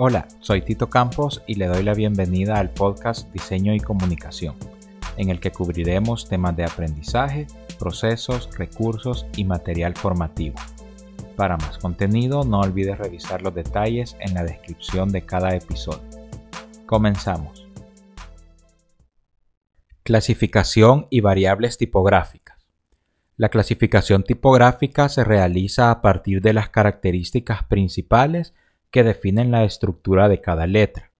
Hola, soy Tito Campos y le doy la bienvenida al podcast Diseño y Comunicación, en el que cubriremos temas de aprendizaje, procesos, recursos y material formativo. Para más contenido no olvides revisar los detalles en la descripción de cada episodio. Comenzamos. Clasificación y variables tipográficas. La clasificación tipográfica se realiza a partir de las características principales que definen la estructura de cada letra.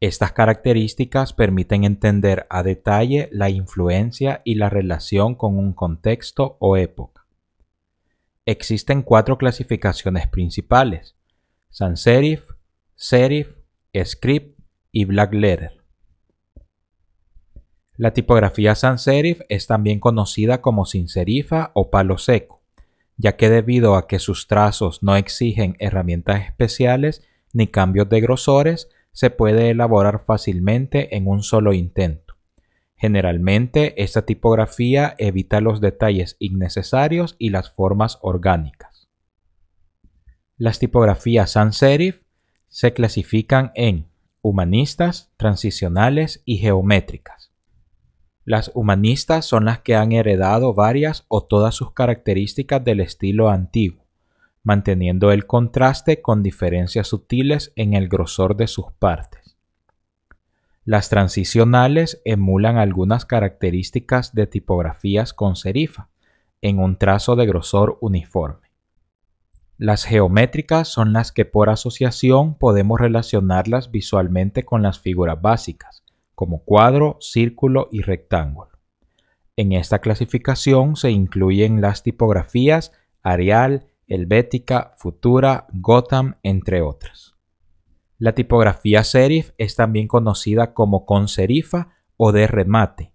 Estas características permiten entender a detalle la influencia y la relación con un contexto o época. Existen cuatro clasificaciones principales: sans serif, serif, script y black letter. La tipografía sans serif es también conocida como sin serifa o palo seco ya que debido a que sus trazos no exigen herramientas especiales ni cambios de grosores, se puede elaborar fácilmente en un solo intento. Generalmente, esta tipografía evita los detalles innecesarios y las formas orgánicas. Las tipografías sans serif se clasifican en humanistas, transicionales y geométricas. Las humanistas son las que han heredado varias o todas sus características del estilo antiguo, manteniendo el contraste con diferencias sutiles en el grosor de sus partes. Las transicionales emulan algunas características de tipografías con serifa, en un trazo de grosor uniforme. Las geométricas son las que por asociación podemos relacionarlas visualmente con las figuras básicas como cuadro, círculo y rectángulo. En esta clasificación se incluyen las tipografías Arial, Helvética, Futura, Gotham, entre otras. La tipografía serif es también conocida como con serifa o de remate,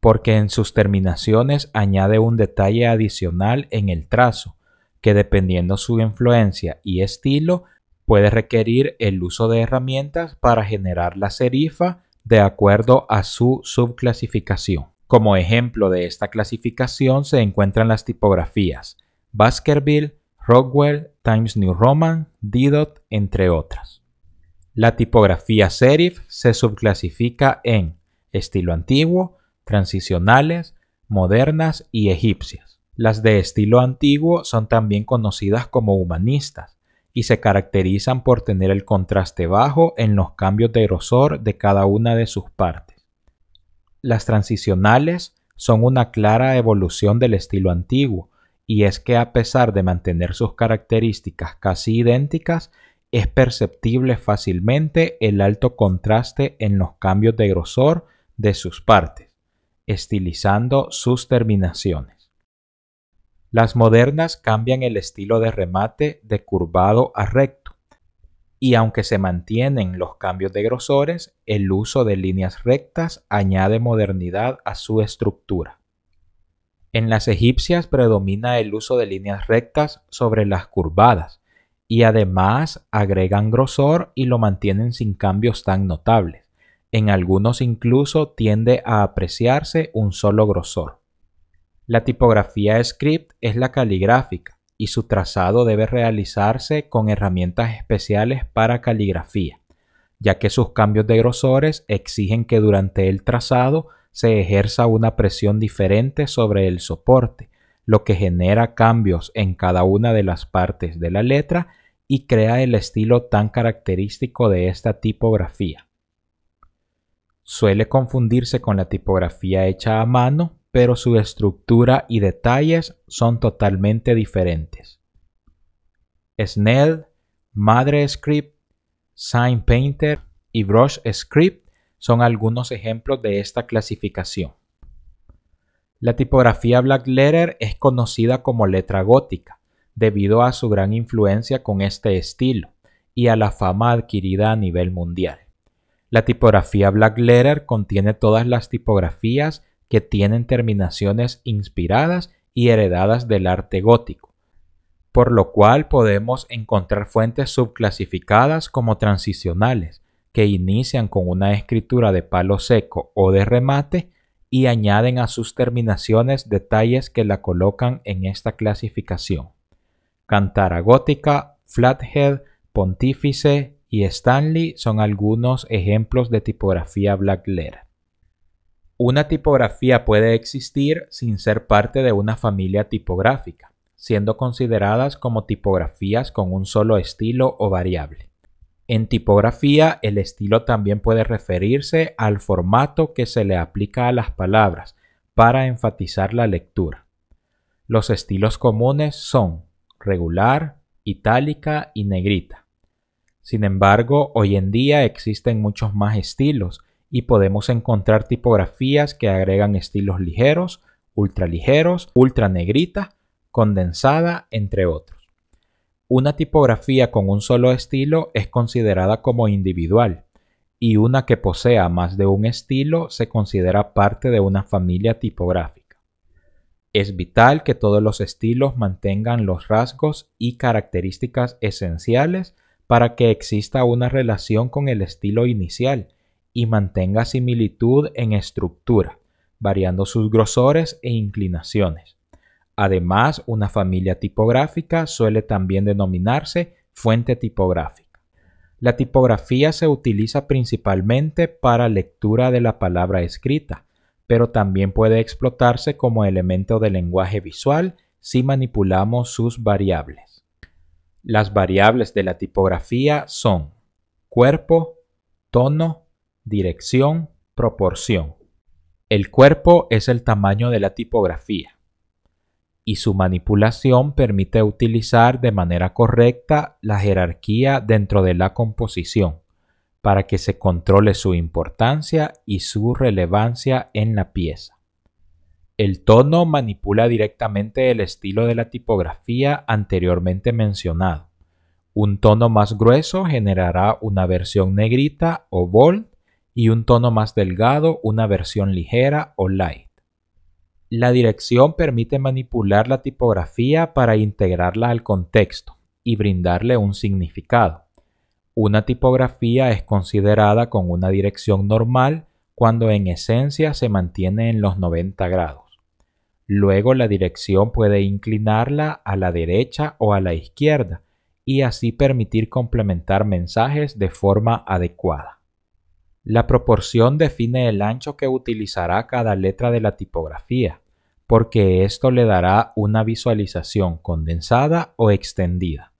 porque en sus terminaciones añade un detalle adicional en el trazo, que dependiendo su influencia y estilo, puede requerir el uso de herramientas para generar la serifa de acuerdo a su subclasificación. Como ejemplo de esta clasificación se encuentran las tipografías Baskerville, Rockwell, Times New Roman, Didot, entre otras. La tipografía serif se subclasifica en estilo antiguo, transicionales, modernas y egipcias. Las de estilo antiguo son también conocidas como humanistas y se caracterizan por tener el contraste bajo en los cambios de grosor de cada una de sus partes. Las transicionales son una clara evolución del estilo antiguo, y es que a pesar de mantener sus características casi idénticas, es perceptible fácilmente el alto contraste en los cambios de grosor de sus partes, estilizando sus terminaciones. Las modernas cambian el estilo de remate de curvado a recto, y aunque se mantienen los cambios de grosores, el uso de líneas rectas añade modernidad a su estructura. En las egipcias predomina el uso de líneas rectas sobre las curvadas, y además agregan grosor y lo mantienen sin cambios tan notables. En algunos incluso tiende a apreciarse un solo grosor. La tipografía script es la caligráfica y su trazado debe realizarse con herramientas especiales para caligrafía, ya que sus cambios de grosores exigen que durante el trazado se ejerza una presión diferente sobre el soporte, lo que genera cambios en cada una de las partes de la letra y crea el estilo tan característico de esta tipografía. Suele confundirse con la tipografía hecha a mano pero su estructura y detalles son totalmente diferentes. Snell, Madre Script, Sign Painter y Brush Script son algunos ejemplos de esta clasificación. La tipografía Black Letter es conocida como letra gótica debido a su gran influencia con este estilo y a la fama adquirida a nivel mundial. La tipografía Black Letter contiene todas las tipografías que tienen terminaciones inspiradas y heredadas del arte gótico, por lo cual podemos encontrar fuentes subclasificadas como transicionales, que inician con una escritura de palo seco o de remate y añaden a sus terminaciones detalles que la colocan en esta clasificación. Cantara gótica, flathead, pontífice, y Stanley son algunos ejemplos de tipografía black. Una tipografía puede existir sin ser parte de una familia tipográfica, siendo consideradas como tipografías con un solo estilo o variable. En tipografía, el estilo también puede referirse al formato que se le aplica a las palabras para enfatizar la lectura. Los estilos comunes son regular, itálica y negrita. Sin embargo, hoy en día existen muchos más estilos y podemos encontrar tipografías que agregan estilos ligeros, ultraligeros, ultra negrita, condensada, entre otros. Una tipografía con un solo estilo es considerada como individual y una que posea más de un estilo se considera parte de una familia tipográfica. Es vital que todos los estilos mantengan los rasgos y características esenciales para que exista una relación con el estilo inicial y mantenga similitud en estructura, variando sus grosores e inclinaciones. Además, una familia tipográfica suele también denominarse fuente tipográfica. La tipografía se utiliza principalmente para lectura de la palabra escrita, pero también puede explotarse como elemento de lenguaje visual si manipulamos sus variables. Las variables de la tipografía son cuerpo, tono, dirección, proporción. El cuerpo es el tamaño de la tipografía y su manipulación permite utilizar de manera correcta la jerarquía dentro de la composición para que se controle su importancia y su relevancia en la pieza. El tono manipula directamente el estilo de la tipografía anteriormente mencionado. Un tono más grueso generará una versión negrita o bold y un tono más delgado una versión ligera o light. La dirección permite manipular la tipografía para integrarla al contexto y brindarle un significado. Una tipografía es considerada con una dirección normal cuando en esencia se mantiene en los 90 grados. Luego la dirección puede inclinarla a la derecha o a la izquierda y así permitir complementar mensajes de forma adecuada. La proporción define el ancho que utilizará cada letra de la tipografía, porque esto le dará una visualización condensada o extendida,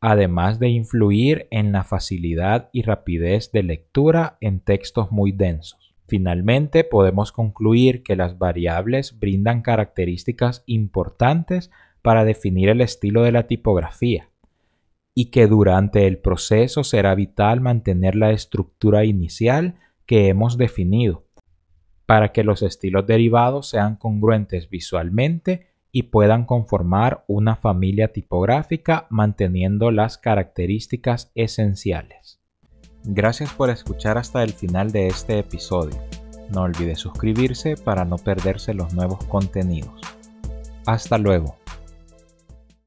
además de influir en la facilidad y rapidez de lectura en textos muy densos. Finalmente, podemos concluir que las variables brindan características importantes para definir el estilo de la tipografía, y que durante el proceso será vital mantener la estructura inicial que hemos definido para que los estilos derivados sean congruentes visualmente y puedan conformar una familia tipográfica manteniendo las características esenciales. Gracias por escuchar hasta el final de este episodio. No olvide suscribirse para no perderse los nuevos contenidos. Hasta luego.